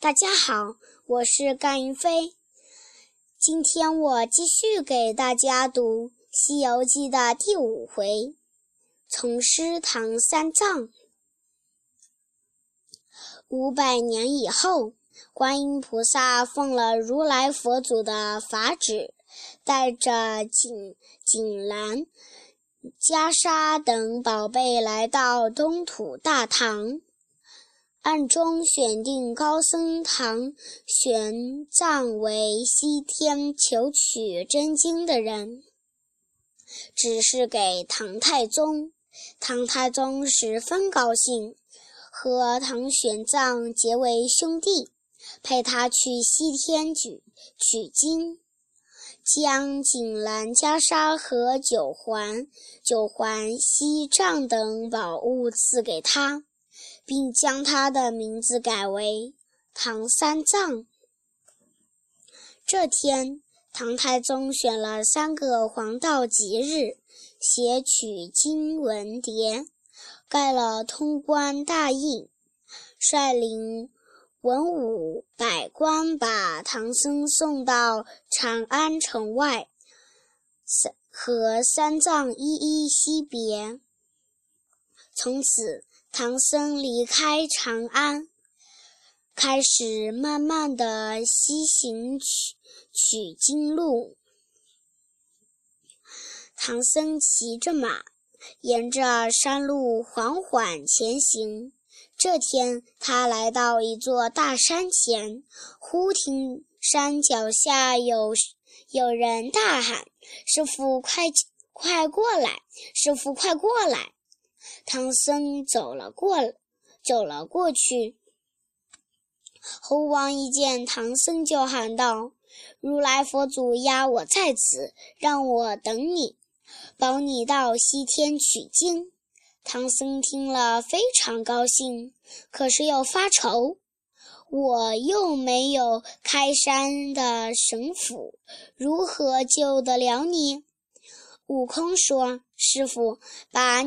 大家好，我是甘云飞。今天我继续给大家读《西游记》的第五回：从师唐三藏。五百年以后，观音菩萨奉了如来佛祖的法旨，带着锦锦兰、袈裟等宝贝来到东土大唐。暗中选定高僧唐玄奘为西天求取真经的人，指示给唐太宗。唐太宗十分高兴，和唐玄奘结为兄弟，派他去西天取取经，将锦兰袈裟和九环、九环锡杖等宝物赐给他。并将他的名字改为唐三藏。这天，唐太宗选了三个黄道吉日，写取经文牒，盖了通关大印，率领文武百官把唐僧送到长安城外，三和三藏一一惜别。从此。唐僧离开长安，开始慢慢的西行取取经路。唐僧骑着马，沿着山路缓缓前行。这天，他来到一座大山前，忽听山脚下有有人大喊：“师傅，快快过来！师傅，快过来！”唐僧走了过，走了过去。猴王一见唐僧，就喊道：“如来佛祖压我在此，让我等你，保你到西天取经。”唐僧听了非常高兴，可是又发愁：“我又没有开山的神斧，如何救得了你？”悟空说：“师傅，把。”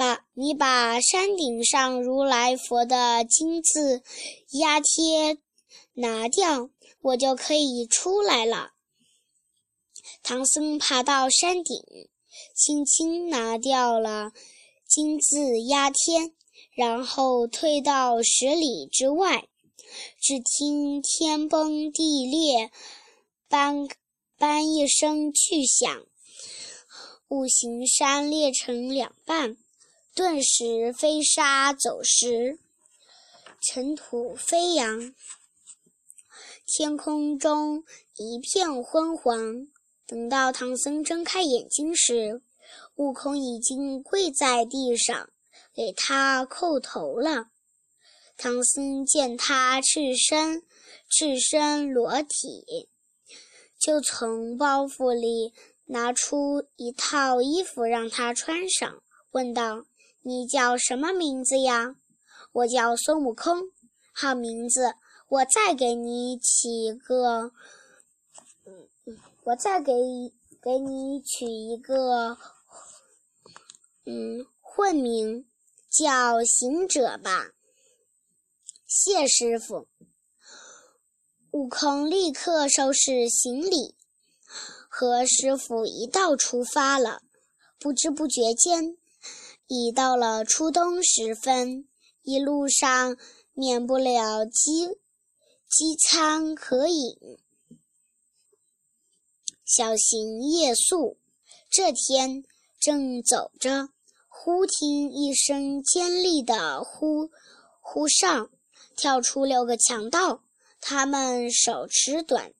把你把山顶上如来佛的金字压贴拿掉，我就可以出来了。唐僧爬到山顶，轻轻拿掉了金字压贴，然后退到十里之外。只听天崩地裂，般般一声巨响，五行山裂成两半。顿时飞沙走石，尘土飞扬，天空中一片昏黄。等到唐僧睁开眼睛时，悟空已经跪在地上给他叩头了。唐僧见他赤身赤身裸体，就从包袱里拿出一套衣服让他穿上，问道。你叫什么名字呀？我叫孙悟空。好名字，我再给你起个，嗯，我再给给你取一个，嗯，混名，叫行者吧。谢师傅。悟空立刻收拾行李，和师傅一道出发了。不知不觉间。已到了初冬时分，一路上免不了饥饥餐渴饮，小行夜宿。这天正走着，忽听一声尖利的呼呼哨，跳出六个强盗，他们手持短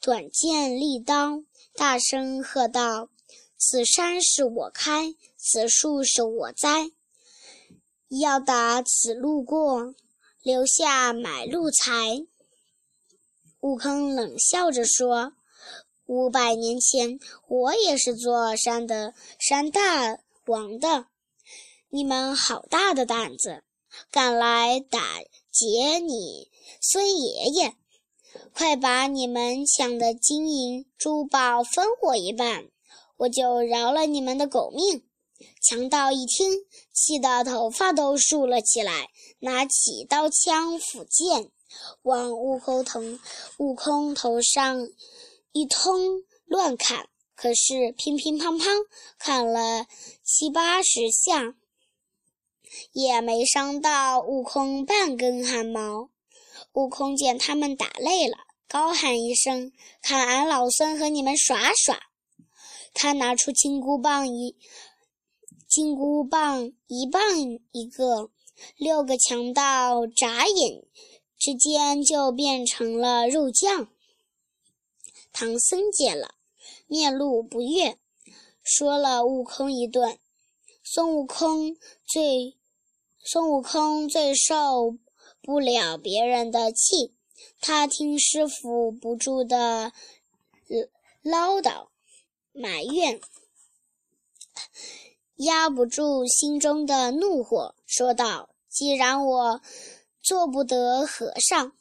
短剑利刀，大声喝道：“此山是我开！”此树是我栽，要打此路过，留下买路财。悟空冷笑着说：“五百年前，我也是座山的山大王的。你们好大的胆子，敢来打劫你孙爷爷！快把你们抢的金银珠宝分我一半，我就饶了你们的狗命。”强盗一听，气得头发都竖了起来，拿起刀枪斧剑，往悟空头悟空头上一通乱砍，可是乒乒乓乓砍了七八十下，也没伤到悟空半根汗毛。悟空见他们打累了，高喊一声：“看俺老孙和你们耍耍！”他拿出金箍棒一金箍棒一棒一个，六个强盗眨眼之间就变成了肉酱。唐僧见了，面露不悦，说了悟空一顿。孙悟空最孙悟空最受。不了别人的气，他听师傅不住的唠叨埋怨，压不住心中的怒火，说道：“既然我做不得和尚，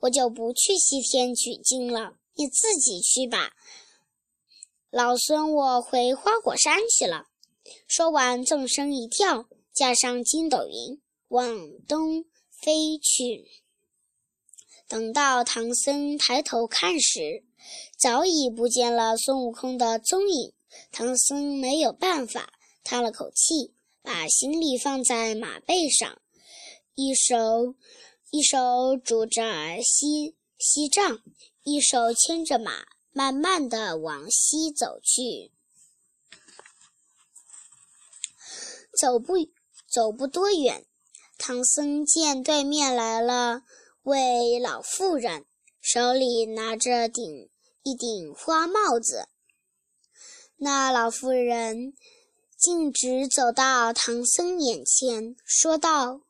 我就不去西天取经了，你自己去吧。老孙我回花果山去了。”说完，纵身一跳，驾上筋斗云，往东。飞去。等到唐僧抬头看时，早已不见了孙悟空的踪影。唐僧没有办法，叹了口气，把行李放在马背上，一手一手拄着锡锡杖，一手牵着马，慢慢的往西走去。走不走不多远。唐僧见对面来了位老妇人，手里拿着顶一顶花帽子。那老妇人径直走到唐僧眼前，说道：“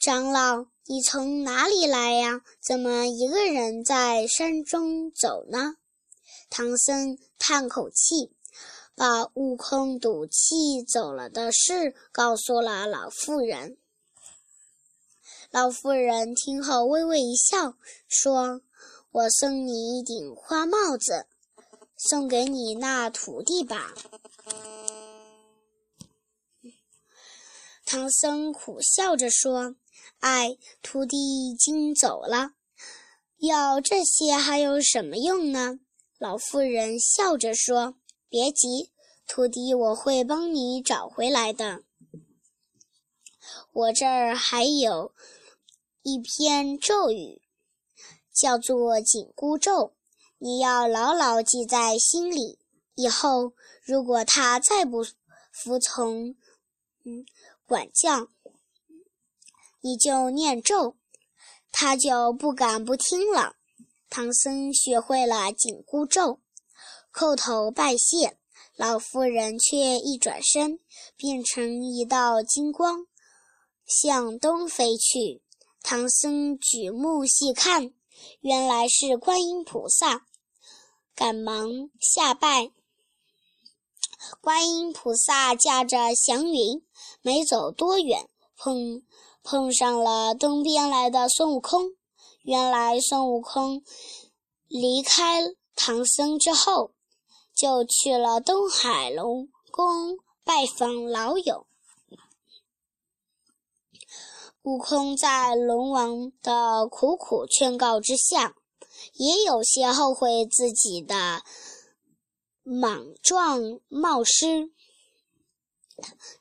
长老，你从哪里来呀？怎么一个人在山中走呢？”唐僧叹口气。把悟空赌气走了的事告诉了老妇人。老妇人听后微微一笑，说：“我送你一顶花帽子，送给你那徒弟吧。”唐僧苦笑着说：“哎，徒弟已经走了，要这些还有什么用呢？”老妇人笑着说。别急，徒弟，我会帮你找回来的。我这儿还有一篇咒语，叫做紧箍咒，你要牢牢记在心里。以后如果他再不服从，嗯，管教，你就念咒，他就不敢不听了。唐僧学会了紧箍咒。叩头拜谢，老妇人却一转身，变成一道金光，向东飞去。唐僧举目细看，原来是观音菩萨，赶忙下拜。观音菩萨驾着祥云，没走多远，碰碰上了东边来的孙悟空。原来孙悟空离开唐僧之后。就去了东海龙宫拜访老友。悟空在龙王的苦苦劝告之下，也有些后悔自己的莽撞冒失，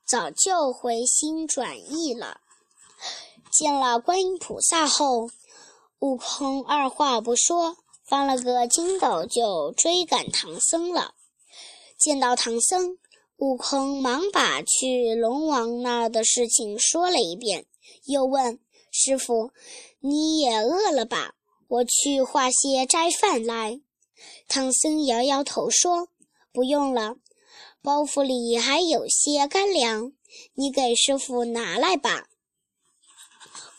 早就回心转意了。见了观音菩萨后，悟空二话不说。翻了个筋斗，就追赶唐僧了。见到唐僧，悟空忙把去龙王那的事情说了一遍，又问师傅：“你也饿了吧？我去化些斋饭来。”唐僧摇摇头说：“不用了，包袱里还有些干粮，你给师傅拿来吧。”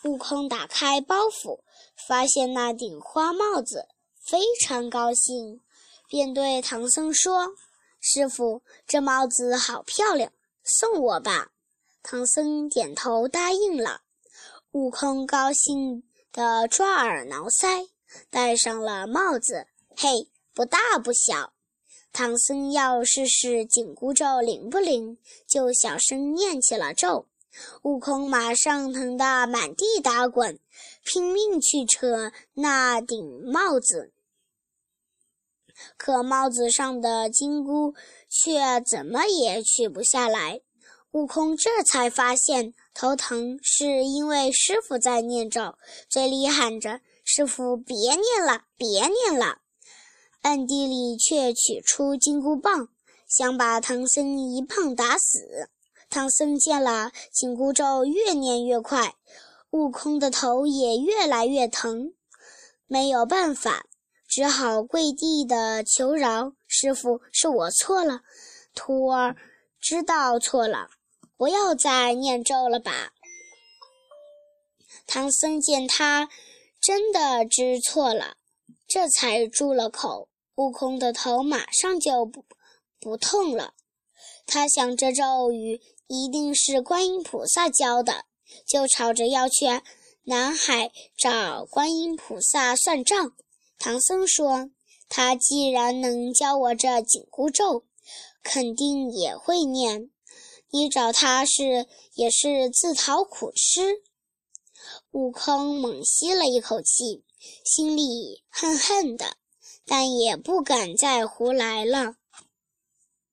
悟空打开包袱，发现那顶花帽子。非常高兴，便对唐僧说：“师傅，这帽子好漂亮，送我吧。”唐僧点头答应了。悟空高兴地抓耳挠腮，戴上了帽子。嘿，不大不小。唐僧要试试紧箍咒灵不灵，就小声念起了咒。悟空马上疼得满地打滚，拼命去扯那顶帽子，可帽子上的金箍却怎么也取不下来。悟空这才发现头疼是因为师傅在念咒，嘴里喊着：“师傅，别念了，别念了。”暗地里却取出金箍棒，想把唐僧一棒打死。唐僧见了紧箍咒越念越快，悟空的头也越来越疼，没有办法，只好跪地的求饶：“师傅，是我错了，徒儿知道错了。”不要再念咒了吧！唐僧见他真的知错了，这才住了口。悟空的头马上就不不痛了。他想这咒语一定是观音菩萨教的，就吵着要去南海找观音菩萨算账。唐僧说：“他既然能教我这紧箍咒，肯定也会念。”你找他是也是自讨苦吃。悟空猛吸了一口气，心里恨恨的，但也不敢再胡来了。